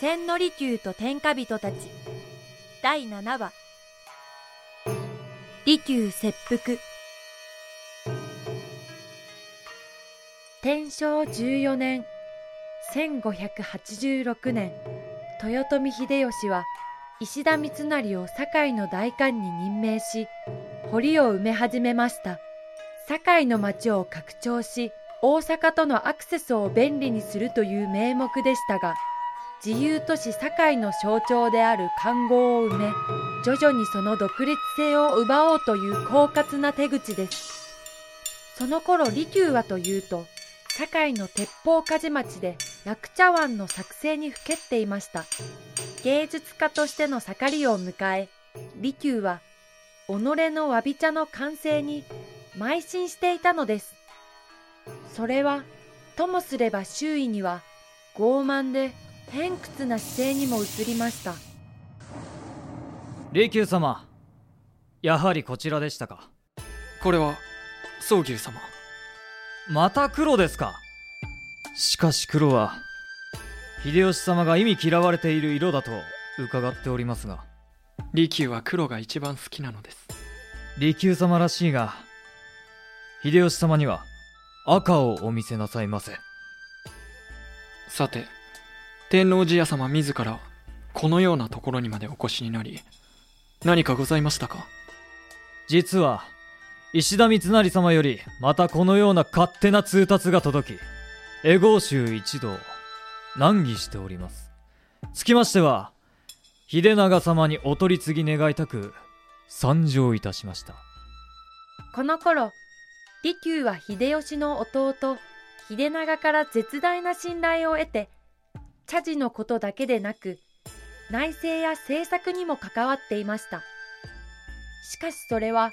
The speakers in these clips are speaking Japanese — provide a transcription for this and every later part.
千利休と天下人たち。第7話。利休切腹。天正14年。1586年。豊臣秀吉は石田三成を堺の代官に任命し堀を埋め始めました。堺の町を拡張し大阪とのアクセスを便利にするという名目でしたが自由都市堺の象徴である看護を埋め徐々にその独立性を奪おうという狡猾な手口です。その頃利休はというと堺の鉄砲鍛冶町で薬茶碗の作成にふけっていました。芸術家としての盛りを迎え利休は己のわび茶の完成に邁進していたのです。それはともすれば周囲には傲慢で偏屈な姿勢にも映りました。利休様やはりこちらでしたか？これは宗牛様。また黒ですか？しかし黒は秀吉様が意味嫌われている色だと伺っておりますが。利休は黒が一番好きなのです。利休様らしいが秀吉様には赤をお見せなさいませ。さて天王寺屋様自らこのようなところにまでお越しになり何かございましたか？実は石田三成様よりまたこのような勝手な通達が届きエゴー州一同難儀しております。つきましては秀長様にお取り次ぎ願いたく参上いたしました。この頃利休は秀吉の弟秀長から絶大な信頼を得て茶事のことだけでなく内政や政策にも関わっていました。しかしそれは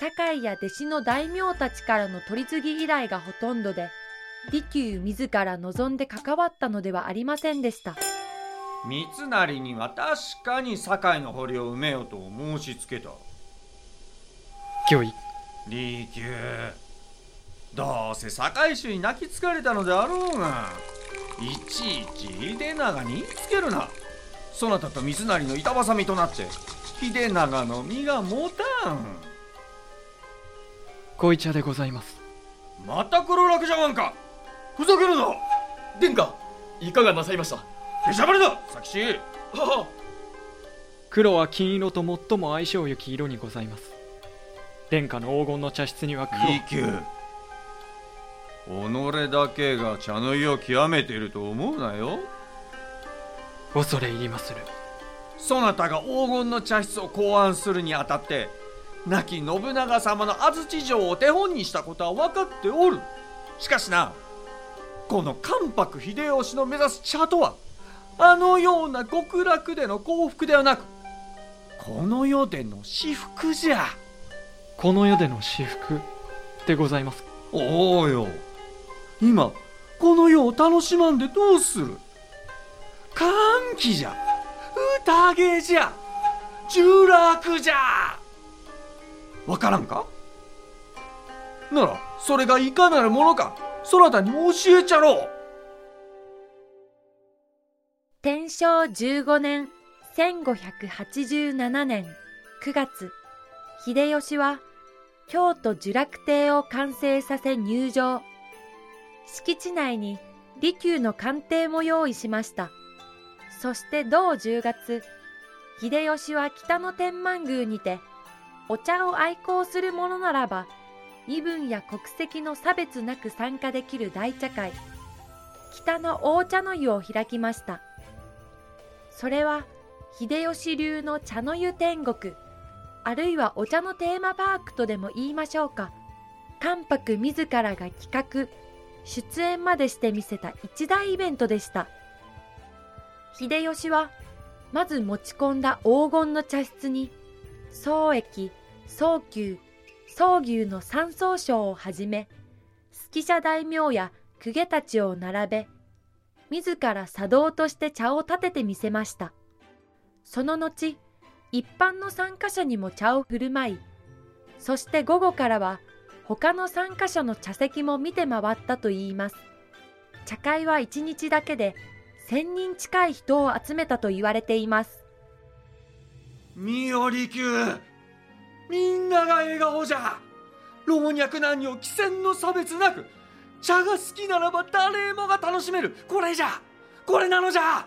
堺や弟子の大名たちからの取り次ぎ依頼がほとんどで利休自ら望んで関わったのではありませんでした。三成には確かに堺の堀を埋めよと申しつけた。御意。利休。どうせ堺州に泣きつかれたのであろうがいちいち秀長に言いつけるな。そなたと三成の板挟みとなって秀長の身が持たん。小茶でございます。また黒楽じゃわんか。ふざけるな殿下いかがなさいました？出しゃばりだ。佐吉。は黒は金色と最も相性よき色にございます。殿下の黄金の茶室には黒。利休己だけが茶の湯を極めていると思うなよ。恐れ入りまする。そなたが黄金の茶室を考案するにあたって亡き信長様の安土城を手本にしたことは分かっておる。しかしなこの関白秀吉の目指す茶とはあのような極楽での幸福ではなくこの世での至福じゃ。この世での至福でございます。おおよ今この世を楽しまんでどうする？歓喜じゃ。宴じゃ。呪楽じゃ。わからんか？ならそれがいかなるものかそなたに教えちゃろう。天正15年1587年9月。秀吉は京都呪楽亭を完成させ入場敷地内に利休の官邸も用意しました。そして同10月秀吉は北の天満宮にてお茶を愛好する者ならば身分や国籍の差別なく参加できる大茶会北の大茶の湯を開きました。それは秀吉流の茶の湯天国あるいはお茶のテーマパークとでも言いましょうか。関白自らが企画出演までしてみせた一大イベントでした。秀吉はまず持ち込んだ黄金の茶室に宗益宗久宗牛の三宗賞をはじめ好き者大名や公家たちを並べ自ら茶道として茶を立ててみせました。その後一般の参加者にも茶を振る舞いそして午後からは他の参加者の茶席も見て回ったといいます。茶会は一日だけで千人近い人を集めたと言われています。見よ利休みんなが笑顔じゃ。老若男女貴賤の差別なく茶が好きならば誰もが楽しめる。これじゃ。これなのじゃ。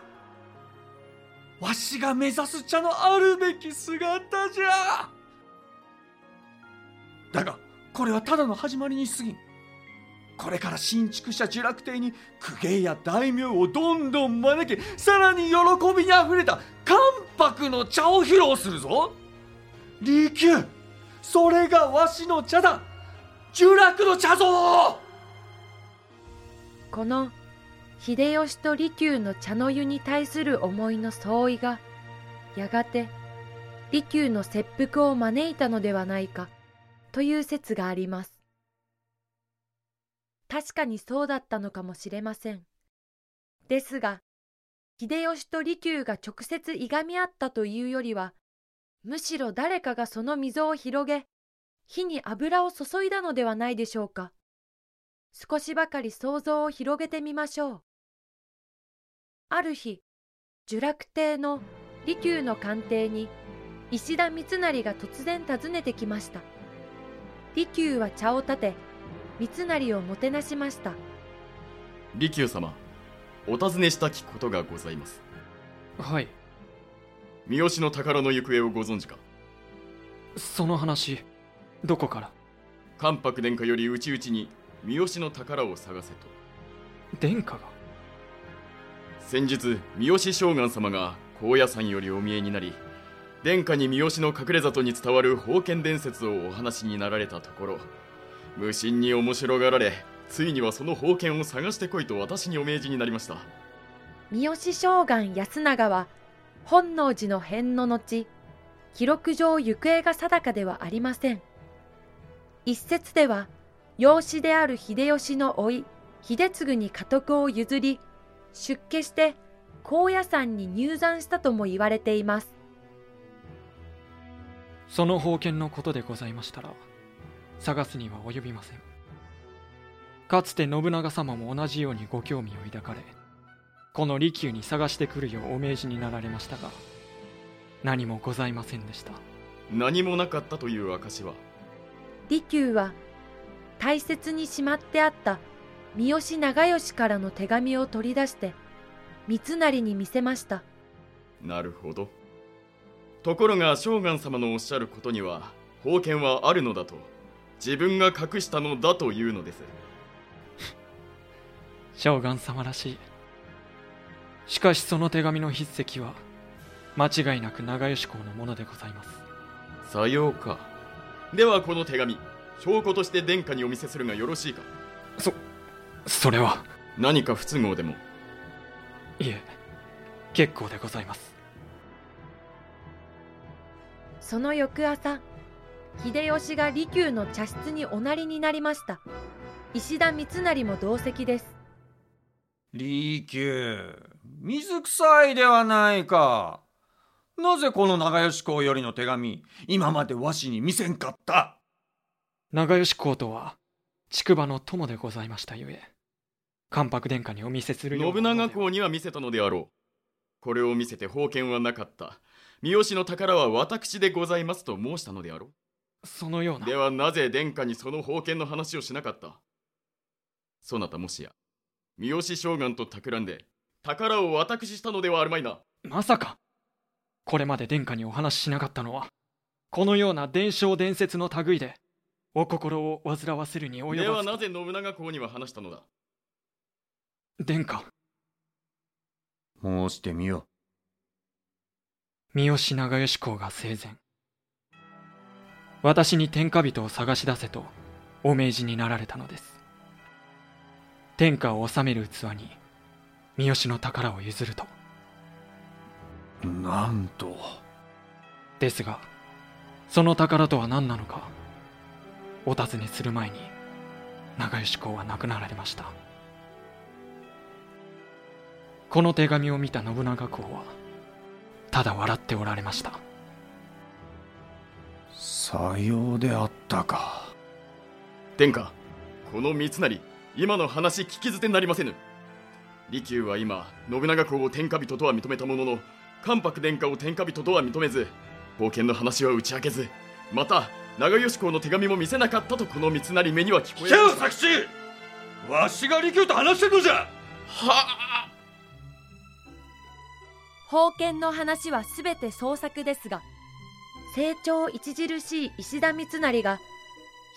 わしが目指す茶のあるべき姿じゃ。だがこれはただの始まりに過ぎん。これから新築した呪楽亭に公家や大名をどんどん招きさらに喜びにあふれた関白の茶を披露するぞ。利休それがわしの茶だ。呪楽の茶ぞこの秀吉と利休の茶の湯に対する思いの相違がやがて利休の切腹を招いたのではないか。という説があります確かにそうだったのかもしれませんですが秀吉と利休が直接いがみ合ったというよりはむしろ誰かがその溝を広げ火に油を注いだのではないでしょうか少しばかり想像を広げてみましょう。ある日、呪楽亭の利休の官邸に石田三成が突然訪ねてきました。利休は茶を立て、三成をもてなしました。利休様お尋ねしたきことがございます。はい。三好の宝の行方をご存知か？その話どこから？関白殿下より内々に三好の宝を探せと。殿下が？先日三好将軍様が高野山よりお見えになり殿下に三好の隠れ里に伝わる封建伝説をお話になられたところ無心に面白がられついにはその封建を探してこいと私にお命じになりました三好将軍安永は本能寺の変の後、記録上行方が定かではありません。一説では、養子である秀吉の甥、秀次に家督を譲り、出家して高野山に入山したとも言われています。その封建のことでございましたら探すには及びません。かつて信長様も同じようにご興味を抱かれこの利休に探してくるようお命じになられましたが何もございませんでした。何もなかったという証は？利休は大切にしまってあった三好長慶からの手紙を取り出して三成に見せました。なるほどところが将軍様のおっしゃることには封建はあるのだと自分が隠したのだというのです。将軍様らしい。しかしその手紙の筆跡は間違いなく長吉公のものでございます。さようか。ではこの手紙証拠として殿下にお見せするがよろしいか？そそれは。何か不都合でも？いえ結構でございますその翌朝、秀吉が利休の茶室におなりになりました。石田三成も同席です。利休水臭いではないか。なぜこの長吉公よりの手紙今までわしに見せんかった？長吉公とは竹馬の友でございましたゆえ関白殿下にお見せするような信長公には見せたのであろう。これを見せて封建はなかった三好の宝は私でございますと申したのであろそのような。うではなぜ殿下にその封建の話をしなかった？そなたもしや三好将軍と企んで宝を私したのではあるまいな。まさか。これまで殿下にお話ししなかったのはこのような伝承伝説の類でお心を煩わせるに及ばず。ではなぜ信長公には話したのだ？殿下。申してみよ三好長吉公が生前。私に天下人を探し出せとお命じになられたのです。天下を治める器に三好の宝を譲ると。うなんと。ですがその宝とは何なのかお尋ねする前に長吉公は亡くなられました。この手紙を見た信長公はただ笑っておられました。さようであったか。殿下この三成今の話聞き捨てなりませぬ。利休は今信長公を天下人とは認めたものの関白殿下を天下人とは認めず封建の話は打ち明けずまた長吉公の手紙も見せなかったとこの三成目には聞こえキャ作詞わしが利休と話してるのじゃ。はあ封建の話はすべて創作ですが、成長著しい石田三成が、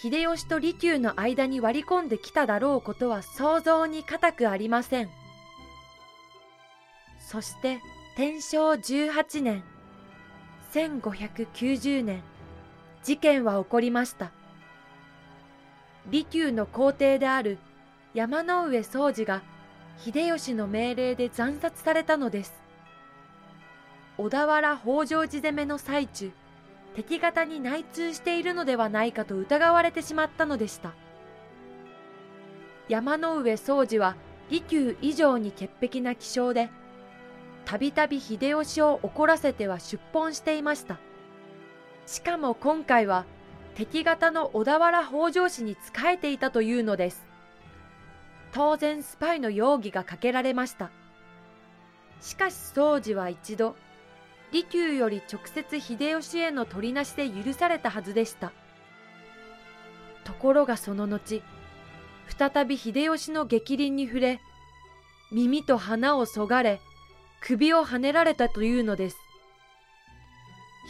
秀吉と利休の間に割り込んできただろうことは想像に難くありません。そして、天正18年、1590年、事件は起こりました。利休の皇帝である山上宗司が秀吉の命令で惨殺されたのです。小田原北条寺攻めの最中、敵方に内通しているのではないかと疑われてしまったのでした。山上宗司は利休以上に潔癖な気性で、たびたび秀吉を怒らせては出奔していました。しかも今回は敵方の小田原北条氏に仕えていたというのです。当然スパイの容疑がかけられました。しかし宗司は一度、利休より直接秀吉への取りなしで許されたはずでした。ところがその後、再び秀吉の逆鱗に触れ、耳と鼻をそがれ、首をはねられたというのです。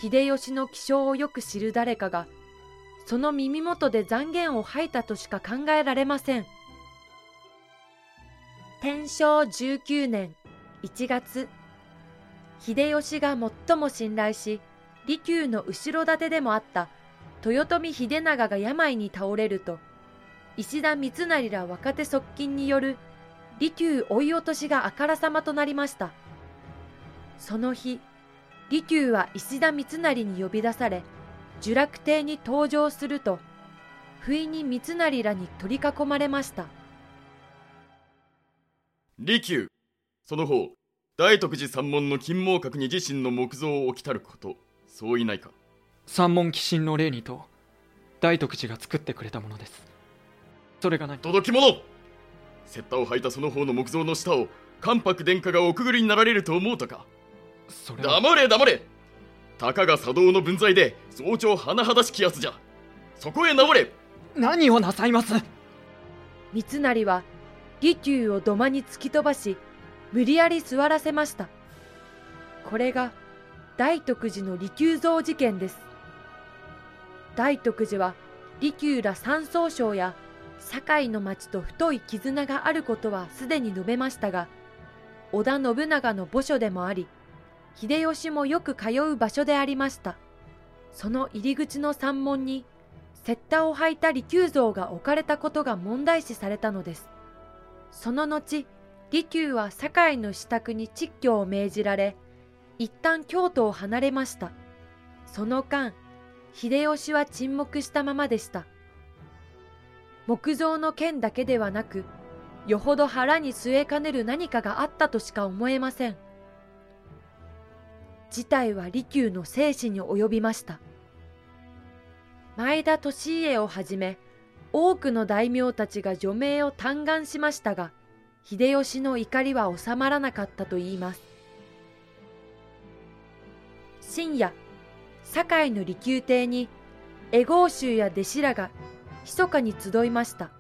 秀吉の気性をよく知る誰かが、その耳元で残言を吐いたとしか考えられません。天正19年1月、秀吉が最も信頼し、利休の後ろ盾でもあった豊臣秀長が病に倒れると、石田三成ら若手側近による利休追い落としがあからさまとなりました。その日、利休は石田三成に呼び出され、呪落亭に登場すると、不意に三成らに取り囲まれました。利休その方大徳寺三門の金毛閣に自身の木像を置きたることそういないか？三門寄進の礼にと大徳寺が作ってくれたものです。それが何？届き物！雪駄を履いたその方の木像の下を関白殿下がおくぐりになられると思うたか？それは。黙れ黙れ！たかが茶道の分際で早朝甚だしきやつじゃ。そこへ直れ！何をなさいます？三成は利休を土間に突き飛ばし、無理やり座らせました。これが大徳寺の利休像事件です。大徳寺は利休ら三宗省や堺の町と太い絆があることはすでに述べましたが、織田信長の墓所でもあり、秀吉もよく通う場所でありました。その入り口の山門に、雪駄を履いた利休像が置かれたことが問題視されたのです。その後、利休は堺の支度に蟄居を命じられ、一旦京都を離れました。その間、秀吉は沈黙したままでした。木造の剣だけではなく、よほど腹に据えかねる何かがあったとしか思えません。事態は利休の生死に及びました。前田利家をはじめ、多くの大名たちが除名を嘆願しましたが、秀吉の怒りは収まらなかったといいます。深夜、堺の利休邸に、絵豪衆や弟子らが密かに集いました。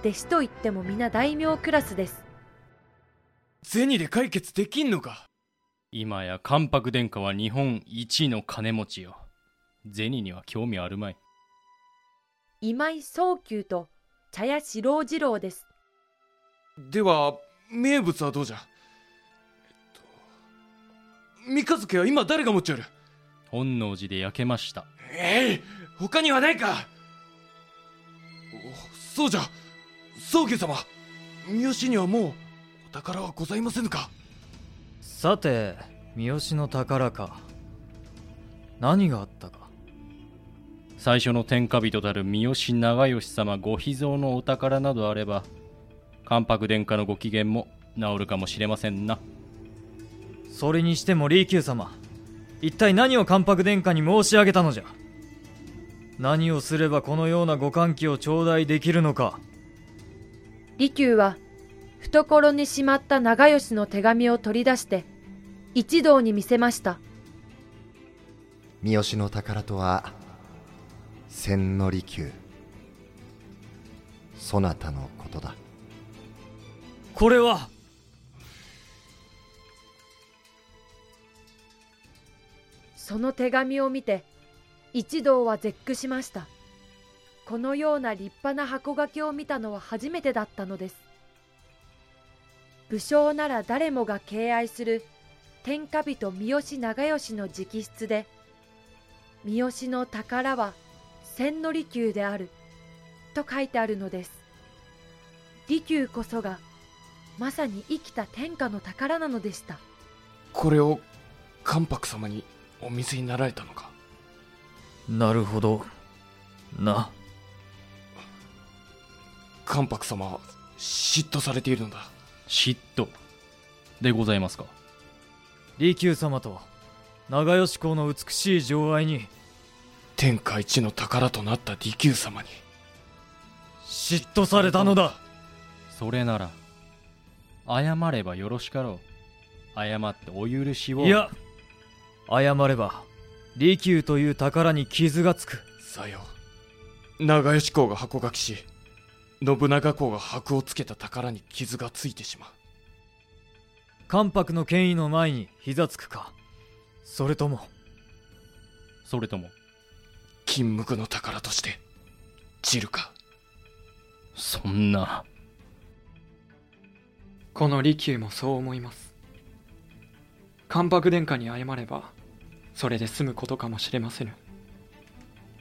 弟子といっても皆大名クラスです。銭で解決できんのか？今や関白殿下は日本一の金持ちよ銭には興味あるまい今井宗久と茶屋四郎次郎です。では名物はどうじゃ？えっと三日月は今誰が持っちゃる？本能寺で焼けました。えい他にはないか。おそうじゃ。宗家様三好にはもうお宝はございませぬか？さて三好の宝か。何があったか？最初の天下人たる三好長慶様ご秘蔵のお宝などあれば関白殿下のご機嫌も治るかもしれませんな。それにしても利休様一体何を関白殿下に申し上げたのじゃ？何をすればこのようなご歓喜を頂戴できるのか？利休は懐にしまった長吉の手紙を取り出して一同に見せました。三好の宝とは千利休そなたのことだこれは。その手紙を見て一同は絶句しました。このような立派な箱書きを見たのは初めてだったのです。武将なら誰もが敬愛する天下人三好長慶の直筆で三好の宝は千利休であると書いてあるのです。利休こそがまさに生きた天下の宝なのでした。これを関白様にお見せになられたのか？なるほど。な。関白様は嫉妬されているのだ。嫉妬でございますか？利休様と長吉公の美しい情愛に天下一の宝となった利休様に。嫉妬されたのだ。それなら謝ればよろしかろう。謝ってお許しを。いや謝れば利休という宝に傷がつく。さよ長吉公が箱書きし信長公が箔をつけた宝に傷がついてしまう。関白の権威の前に膝つくか。それとも。それとも。金無垢の宝として散るか。そんなこの利休もそう思います。関白殿下に謝ればそれで済むことかもしれませぬ。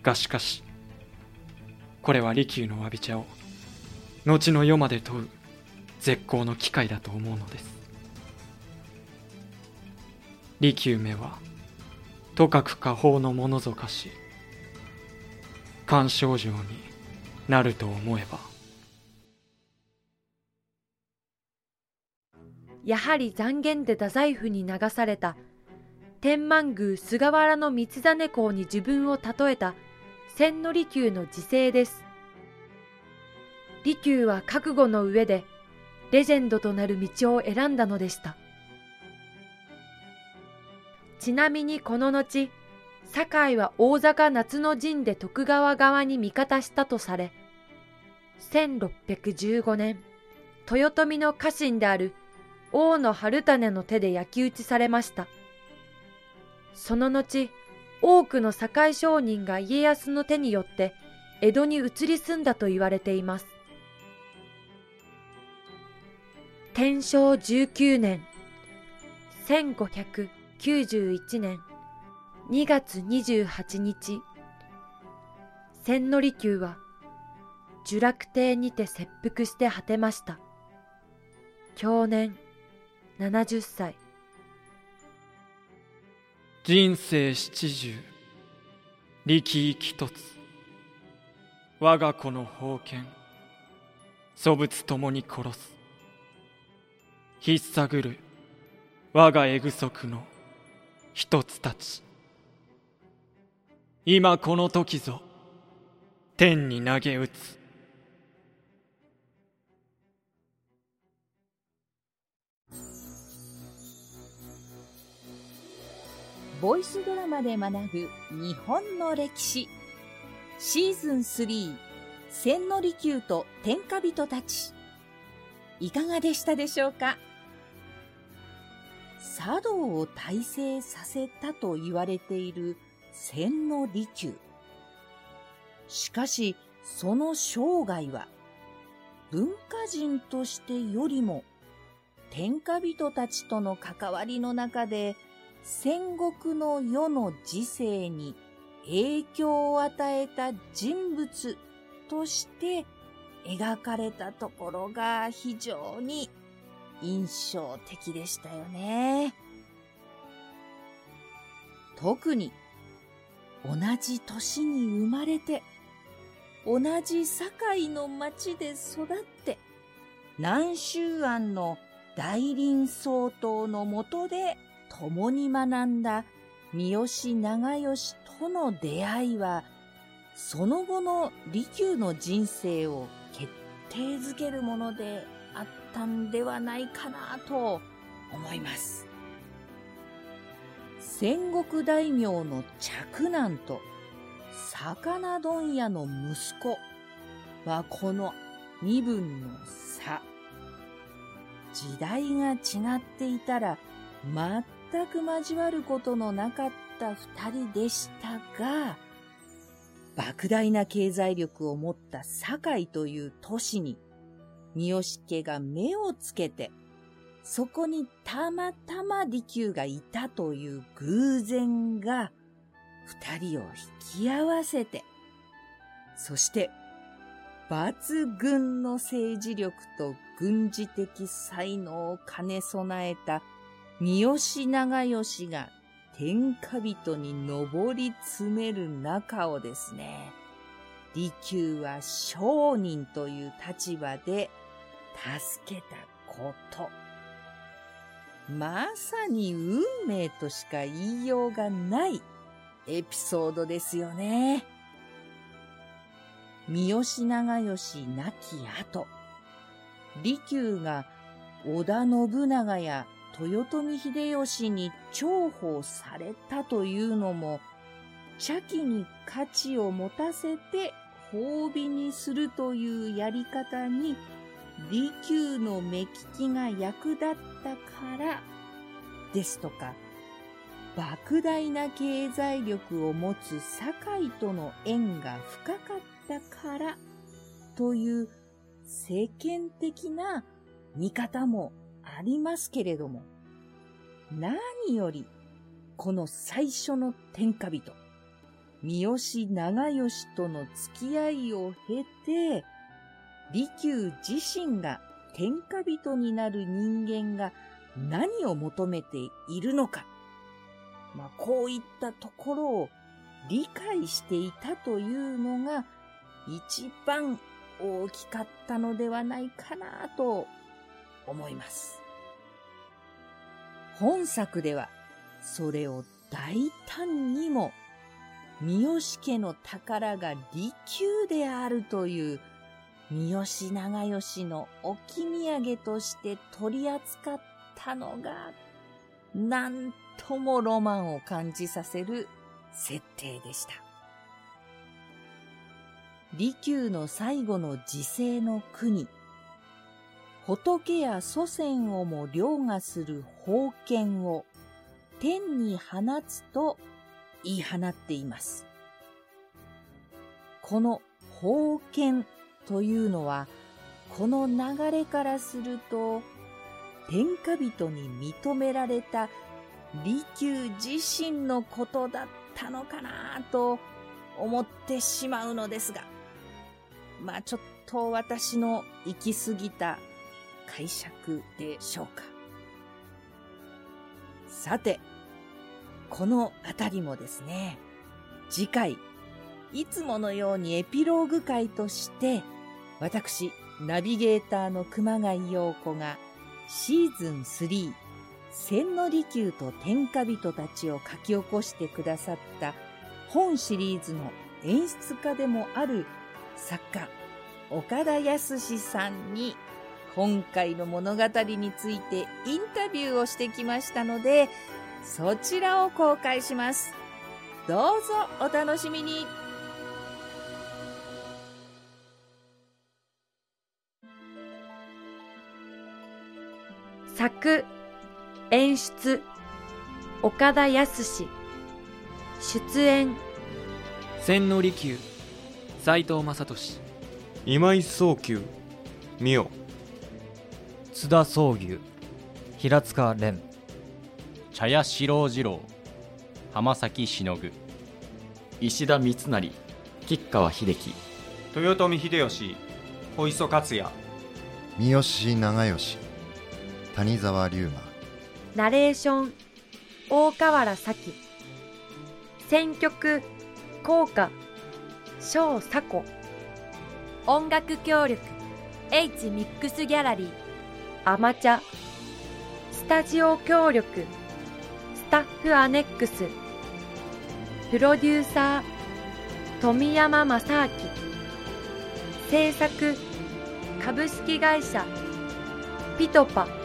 がしかしこれは利休の詫び茶を後の世まで問う絶好の機会だと思うのです。利休めはとかく下方のものぞかし干渉城になると思えばやはり残言で太宰府に流された。天満宮菅原道真公に自分を例えた。千利休の自生です。利休は覚悟の上でレジェンドとなる道を選んだのでした。ちなみにこの後堺は大坂夏の陣で徳川側に味方したとされ1615年豊臣の家臣である王の春種の手で焼き討ちされました。その後多くの堺商人が家康の手によって江戸に移り住んだと言われています。天正19年1591年2月28日。千利休は呪落亭にて切腹して果てました。去年70歳。人生七十力一つ。我が子の封建。祖物ともに殺す。引っ探る。我がエグ足の。一つたち。今この時ぞ。天に投げ打つ。ボイスドラマで学ぶ日本の歴史。シーズン3千利休と天下人たち。いかがでしたでしょうか？茶道を大成させたと言われている千利休。しかしその生涯は文化人としてよりも天下人たちとの関わりの中で戦国の世の時世に影響を与えた人物として描かれたところが非常に印象的でしたよね。特に同じ年に生まれて同じ堺の町で育って南州庵の大林総統のもとで共に学んだ三好長慶との出会いは、その後の利休の人生を決定づけるものであっったんではないかなと思います。戦国大名の嫡男と魚問屋の息子はこの身分の差。時代が違っていたら全全く交わることのなかった二人でしたが、莫大な経済力を持った堺という都市に、三好家が目をつけて、そこにたまたま利休がいたという偶然が、二人を引き合わせて、そして、抜群の政治力と軍事的才能を兼ね備えた三好長慶が天下人に上り詰める中をですね、利休は商人という立場で助けたこと。まさに運命としか言いようがないエピソードですよね。三好長慶亡き後、利休が織田信長や豊臣秀吉に重宝されたというのも、茶器に価値を持たせて褒美にするというやり方に、利休の目利きが役立ったから、ですとか、莫大な経済力を持つ堺との縁が深かったから、という世間的な見方もありますけれども、何より、この最初の天下人、三好長慶との付き合いを経て、利休自身が天下人になる人間が何を求めているのか、まあ、こういったところを理解していたというのが一番大きかったのではないかなと思います。本作ではそれを大胆にも三好家の宝が利休であるという三好長慶の置き土産として取り扱ったのがなんともロマンを感じさせる設定でした。利休の最後の時世の国、仏や祖先をも凌駕する宝剣を天に放つと言い放っています。この宝剣というのは、この流れからすると、天下人に認められた利休自身のことだったのかなと思ってしまうのですが、まあちょっと私の行き過ぎた解釈でしょうか。さて、このあたりもですね、次回、いつものようにエピローグ会として、私、ナビゲーターの熊谷陽子がシーズン3、千利休と天下人たちを書き起こしてくださった本シリーズの演出家でもある作家、岡田康さんに今回の物語についてインタビューをしてきましたので、そちらを公開します。どうぞお楽しみに。作、演出、岡田康出演、千利休斎藤正俊今井宗久美代津田宗牛平塚蓮茶屋四郎次郎浜崎しのぐ石田三成吉川秀樹豊臣秀吉小磯克也三好長慶谷沢龍馬ナレーション、大河原咲選曲、効果、小佐子音楽協力、H ミックスギャラリー、アマチャ。スタジオ協力、スタッフアネックス。プロデューサー、富山正明。制作、株式会社ピトパ。